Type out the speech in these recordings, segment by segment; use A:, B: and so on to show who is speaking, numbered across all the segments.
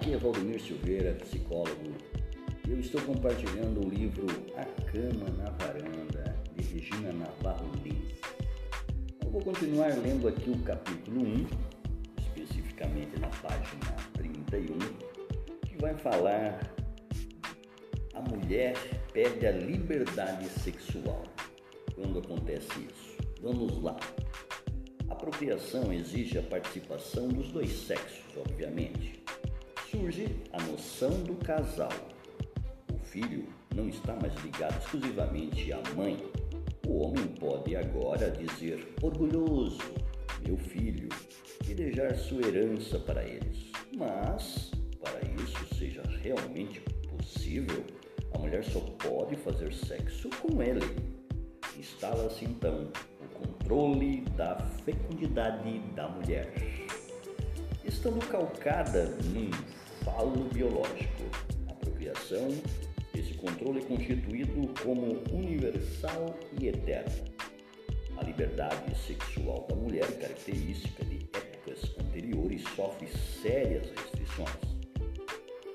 A: aqui é Valdemir Silveira, psicólogo. Eu estou compartilhando o livro A Cama na Varanda, de Regina Navarro Lins. Eu vou continuar lendo aqui o capítulo 1, especificamente na página 31, que vai falar a mulher perde a liberdade sexual. Quando acontece isso? Vamos lá. A apropriação exige a participação dos dois sexos, obviamente. Surge a noção do casal. O filho não está mais ligado exclusivamente à mãe. O homem pode agora dizer orgulhoso, meu filho, e deixar sua herança para eles. Mas, para isso seja realmente possível, a mulher só pode fazer sexo com ele. Instala-se então o controle da fecundidade da mulher. Estando calcada num falo biológico, a procriação, esse controle é constituído como universal e eterno. A liberdade sexual da mulher, característica de épocas anteriores, sofre sérias restrições.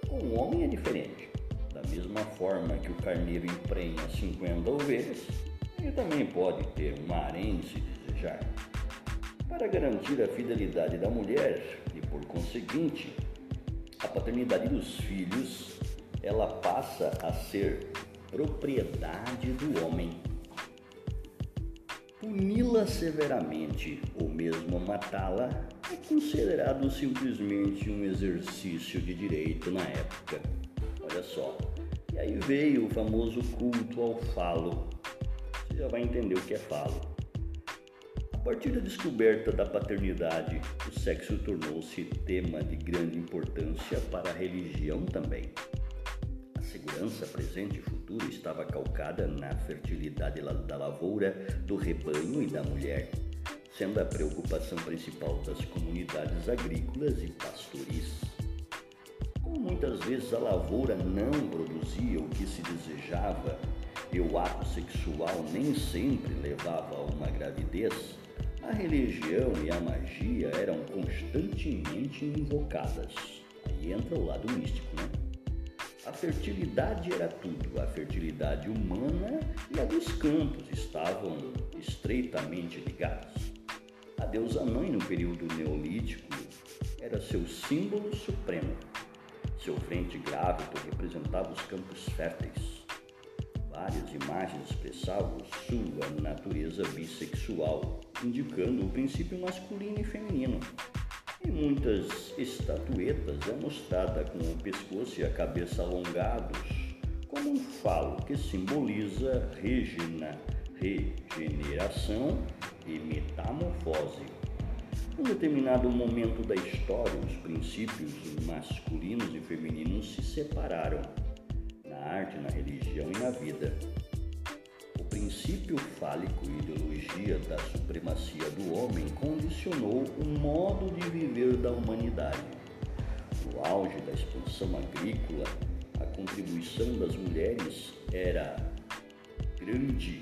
A: Com o homem é diferente. Da mesma forma que o carneiro emprenha 50 ovelhas, ele também pode ter um harém se desejar. Para garantir a fidelidade da mulher e, por conseguinte, a paternidade dos filhos, ela passa a ser propriedade do homem. Puni-la severamente ou mesmo matá-la é considerado simplesmente um exercício de direito na época. Olha só. E aí veio o famoso culto ao falo. Você já vai entender o que é falo. Partir da descoberta da paternidade, o sexo tornou-se tema de grande importância para a religião também. A segurança presente e futura estava calcada na fertilidade da lavoura, do rebanho e da mulher, sendo a preocupação principal das comunidades agrícolas e pastoris. Como muitas vezes a lavoura não produzia o que se desejava e o ato sexual nem sempre levava a uma gravidez, a religião e a magia eram constantemente invocadas. Aí entra o lado místico, né? A fertilidade era tudo, a fertilidade humana e a dos campos estavam estreitamente ligadas. A deusa mãe no período neolítico era seu símbolo supremo. Seu frente grávido representava os campos férteis. Várias imagens expressavam sua natureza bissexual, indicando o princípio masculino e feminino. Em muitas estatuetas é mostrada com o pescoço e a cabeça alongados, como um falo que simboliza regina, regeneração e metamorfose. Em determinado momento da história, os princípios masculinos e femininos se separaram na arte, na religião e na vida. Princípio fálico e ideologia da supremacia do homem condicionou o modo de viver da humanidade. No auge da expansão agrícola, a contribuição das mulheres era grande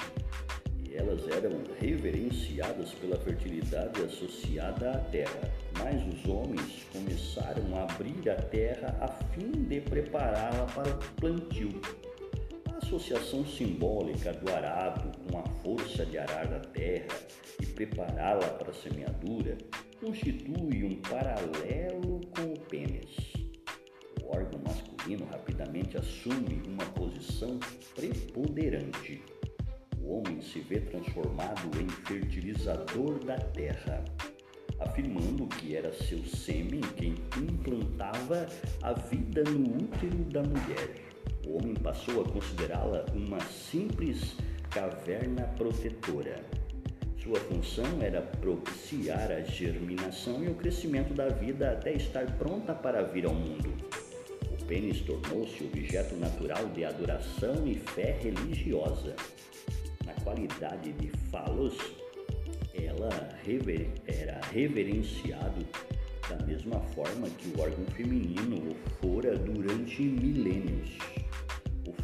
A: e elas eram reverenciadas pela fertilidade associada à terra. Mas os homens começaram a abrir a terra a fim de prepará-la para o plantio. Associação simbólica do arado com a força de arar a terra e prepará-la para a semeadura constitui um paralelo com o pênis. O órgão masculino rapidamente assume uma posição preponderante o homem se vê transformado em fertilizador da terra, afirmando que era seu sêmen quem implantava a vida no útero da mulher. O homem passou a considerá-la uma simples caverna protetora. Sua função era propiciar a germinação e o crescimento da vida até estar pronta para vir ao mundo. O pênis tornou-se objeto natural de adoração e fé religiosa qualidade de falos, ela rever, era reverenciado da mesma forma que o órgão feminino o fora durante milênios.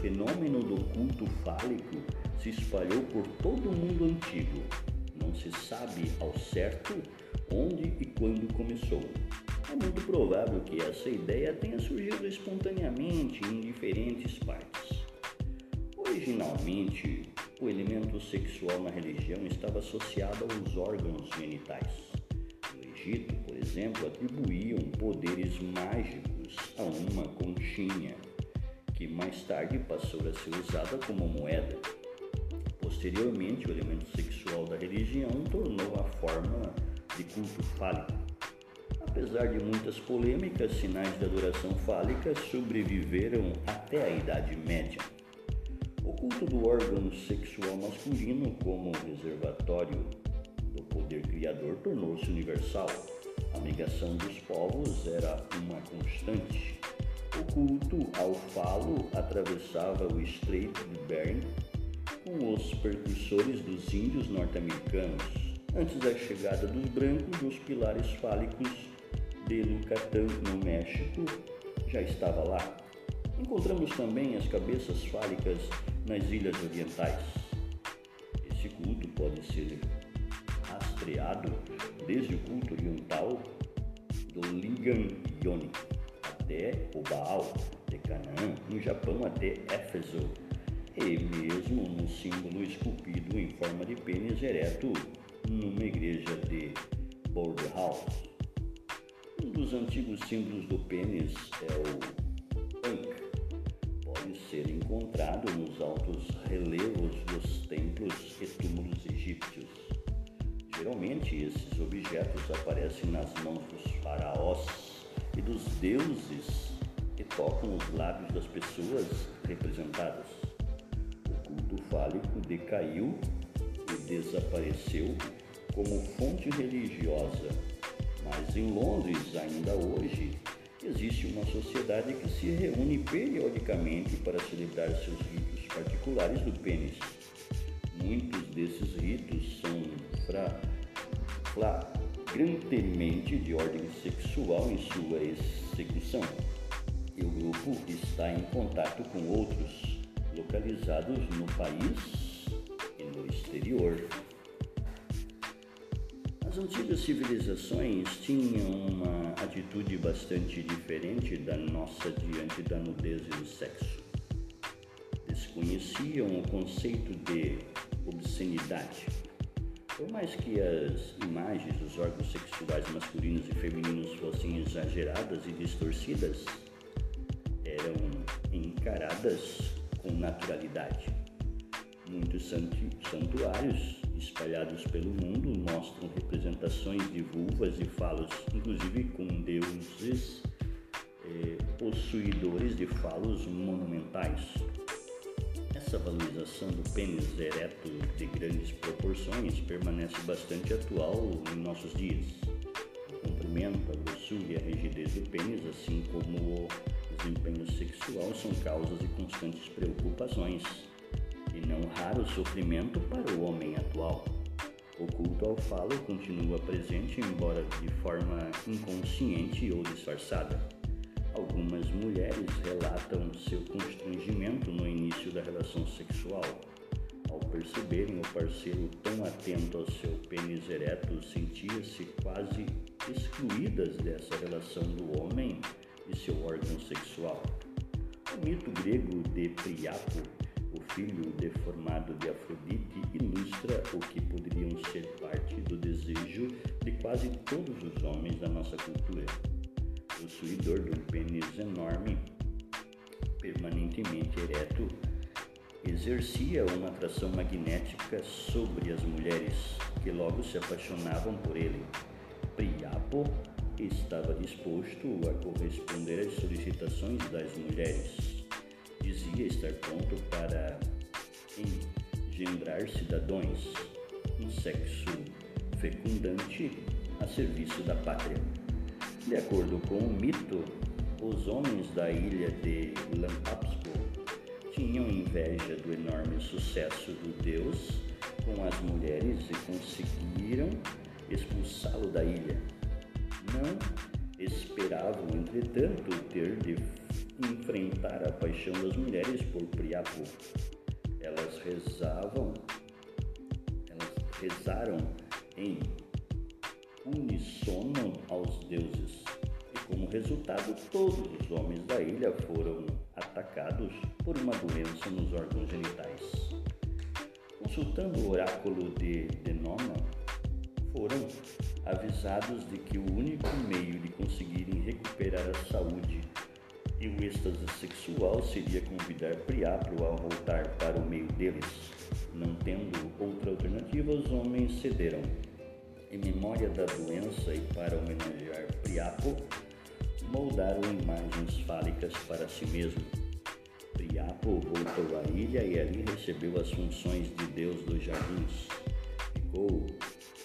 A: Fenômeno do culto fálico se espalhou por todo o mundo antigo. Não se sabe ao certo onde e quando começou. É muito provável que essa ideia tenha surgido espontaneamente em diferentes partes. Originalmente, o elemento sexual na religião estava associado aos órgãos genitais. No Egito, por exemplo, atribuíam poderes mágicos a uma conchinha, que mais tarde passou a ser usada como moeda. Posteriormente, o elemento sexual da religião tornou a forma de culto fálico. Apesar de muitas polêmicas, sinais de adoração fálica sobreviveram até a Idade Média. O culto do órgão sexual masculino como reservatório do poder criador tornou-se universal. A migração dos povos era uma constante. O culto ao falo atravessava o Estreito de Bering com os percursores dos índios norte-americanos. Antes da chegada dos brancos, os pilares fálicos de Yucatán, no México, já estava lá. Encontramos também as cabeças fálicas nas ilhas orientais. Esse culto pode ser rastreado desde o culto oriental do Lingam Yoni até Baal de Canaã, no Japão até Éfeso, e mesmo no símbolo esculpido em forma de pênis ereto numa igreja de Border House. Um dos antigos símbolos do pênis é o Ankh, ser encontrado nos altos relevos dos templos e túmulos egípcios. Geralmente, esses objetos aparecem nas mãos dos faraós e dos deuses e tocam os lábios das pessoas representadas. O culto fálico decaiu e desapareceu como fonte religiosa, mas em Londres, ainda hoje, existe uma sociedade que se reúne periodicamente para celebrar seus ritos particulares do pênis. Muitos desses ritos são flagrantemente de ordem sexual em sua execução, e o grupo está em contato com outros localizados no país e no exterior. As antigas civilizações tinham uma atitude bastante diferente da nossa diante da nudez e do sexo. Desconheciam o conceito de obscenidade. Por mais que as imagens dos órgãos sexuais masculinos e femininos fossem exageradas e distorcidas, eram encaradas com naturalidade. Muitos santuários espalhados pelo mundo mostram representações de vulvas e falos, inclusive com deuses eh, possuidores de falos monumentais. Essa valorização do pênis ereto de grandes proporções permanece bastante atual em nossos dias. O comprimento, a grossura e a rigidez do pênis, assim como o desempenho sexual, são causas de constantes preocupações e não raro sofrimento para o homem atual. O culto ao falo continua presente, embora de forma inconsciente ou disfarçada. Algumas mulheres relatam seu constrangimento no início da relação sexual. Ao perceberem o parceiro tão atento ao seu pênis ereto, sentia-se quase excluídas dessa relação do homem e seu órgão sexual. O mito grego de Priapo o filho deformado de Afrodite ilustra o que poderiam ser parte do desejo de quase todos os homens da nossa cultura. Possuidor de um pênis enorme, permanentemente ereto, exercia uma atração magnética sobre as mulheres, que logo se apaixonavam por ele. Priapo estava disposto a corresponder às solicitações das mulheres dizia estar pronto para engendrar cidadãos, um sexo fecundante a serviço da pátria. De acordo com o mito, os homens da ilha de Lampapsco tinham inveja do enorme sucesso do deus com as mulheres e conseguiram expulsá-lo da ilha. Não esperavam, entretanto, ter de enfrentar a paixão das mulheres por Priapo. Elas rezavam, elas rezaram em unissono aos deuses. como resultado, todos os homens da ilha foram atacados por uma doença nos órgãos genitais. Consultando o oráculo de Denona, foram avisados de que o único meio de conseguirem recuperar a saúde e o êxtase sexual seria convidar Priapo a voltar para o meio deles. Não tendo outra alternativa, os homens cederam. Em memória da doença e para homenagear Priapo, moldaram imagens fálicas para si mesmo. Priapo voltou à ilha e ali recebeu as funções de Deus dos jardins. Ficou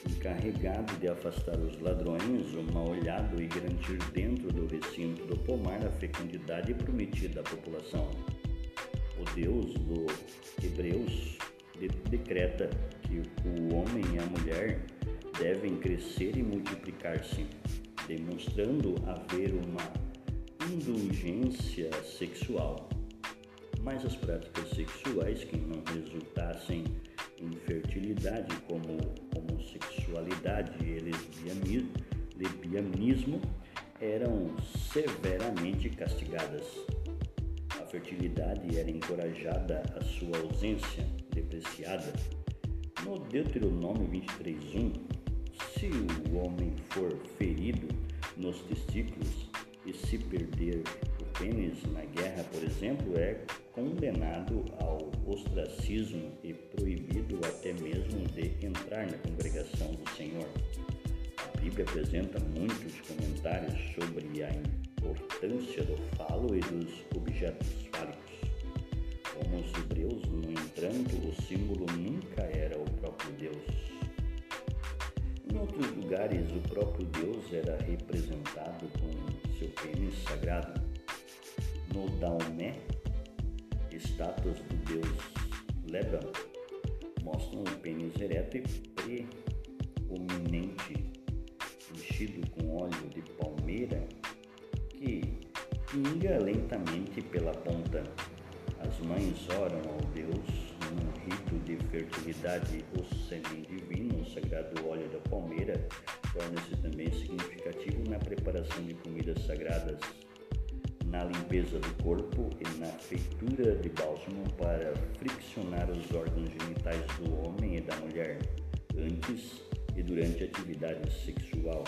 A: encarregado de afastar os ladrões, o mal-olhado e garantir dentro do recinto do pomar a fecundidade prometida à população. O Deus do Hebreus de decreta que o homem e a mulher devem crescer e multiplicar-se, demonstrando haver uma indulgência sexual. Mas as práticas sexuais que não resultassem em fertilidade, como homossexualidade e lesbianismo, eram severamente castigadas. A fertilidade era encorajada, a sua ausência depreciada. No Deuteronômio 23:1, se o homem for ferido nos testículos e se perder o pênis na guerra, por exemplo, é condenado ao ostracismo e proibido até mesmo de entrar na congregação do Senhor. A Bíblia apresenta muitos comentários sobre a importância do falo e dos objetos fálicos. Como os hebreus, no entanto, o símbolo nunca era o próprio Deus. Outros lugares, o próprio Deus era representado com seu pênis sagrado. No Daomé, estátuas do deus Leban mostram o pênis ereto e preeminente, enchido com óleo de palmeira, que pinga lentamente pela ponta. As mães oram ao Deus num rito de fertilidade. O sêmen divino, o sagrado óleo da palmeira, torna-se também significativo na preparação de comidas sagradas na limpeza do corpo e na feitura de bálsamo para friccionar os órgãos genitais do homem e da mulher antes e durante a atividade sexual.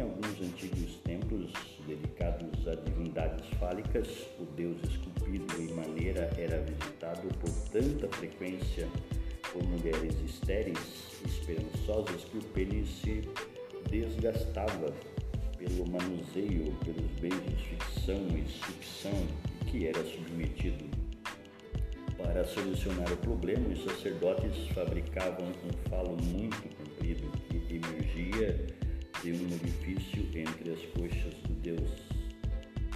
A: Em alguns antigos templos dedicados a divindades fálicas, o deus esculpido em maneira era visitado por tanta frequência por mulheres estéreis esperançosas que o pênis se desgastava pelo manuseio, pelos beijos, ficção e sucção que era submetido. Para solucionar o problema, os sacerdotes fabricavam um falo muito comprido que emergia de um orifício entre as coxas do Deus.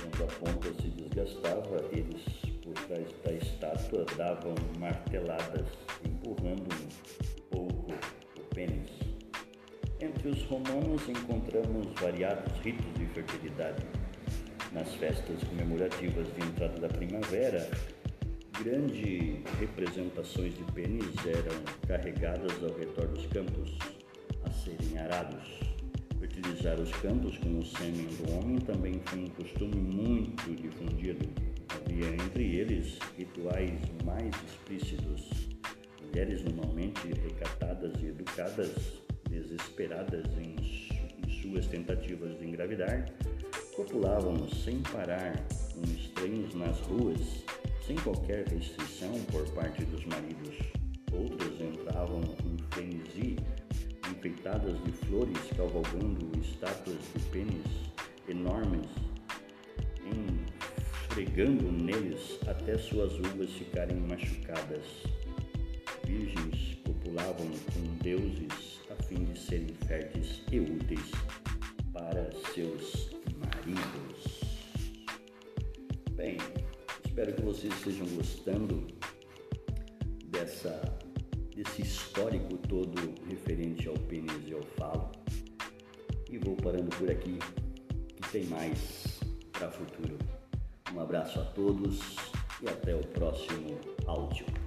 A: Quando a ponta se desgastava, eles, por trás da estátua, davam marteladas, empurrando um pouco o pênis. Entre os romanos encontramos variados ritos de fertilidade. Nas festas comemorativas de entrada da primavera, grandes representações de pênis eram carregadas ao redor dos campos a serem arados. Fertilizar os campos com o sêmen do homem também foi um costume muito difundido. Havia entre eles rituais mais explícitos. Mulheres normalmente recatadas e educadas desesperadas em, em suas tentativas de engravidar, copulavam sem parar com estranhos nas ruas, sem qualquer restrição por parte dos maridos. Outras entravam em frenesi, enfeitadas de flores, cavalgando estátuas de pênis enormes, esfregando neles até suas uvas ficarem machucadas. Virgens copulavam com deuses a fim de serem férteis e úteis para seus maridos. Bem, espero que vocês estejam gostando dessa, desse histórico ao pênis e ao falo. E vou parando por aqui, que tem mais para futuro. Um abraço a todos e até o próximo áudio.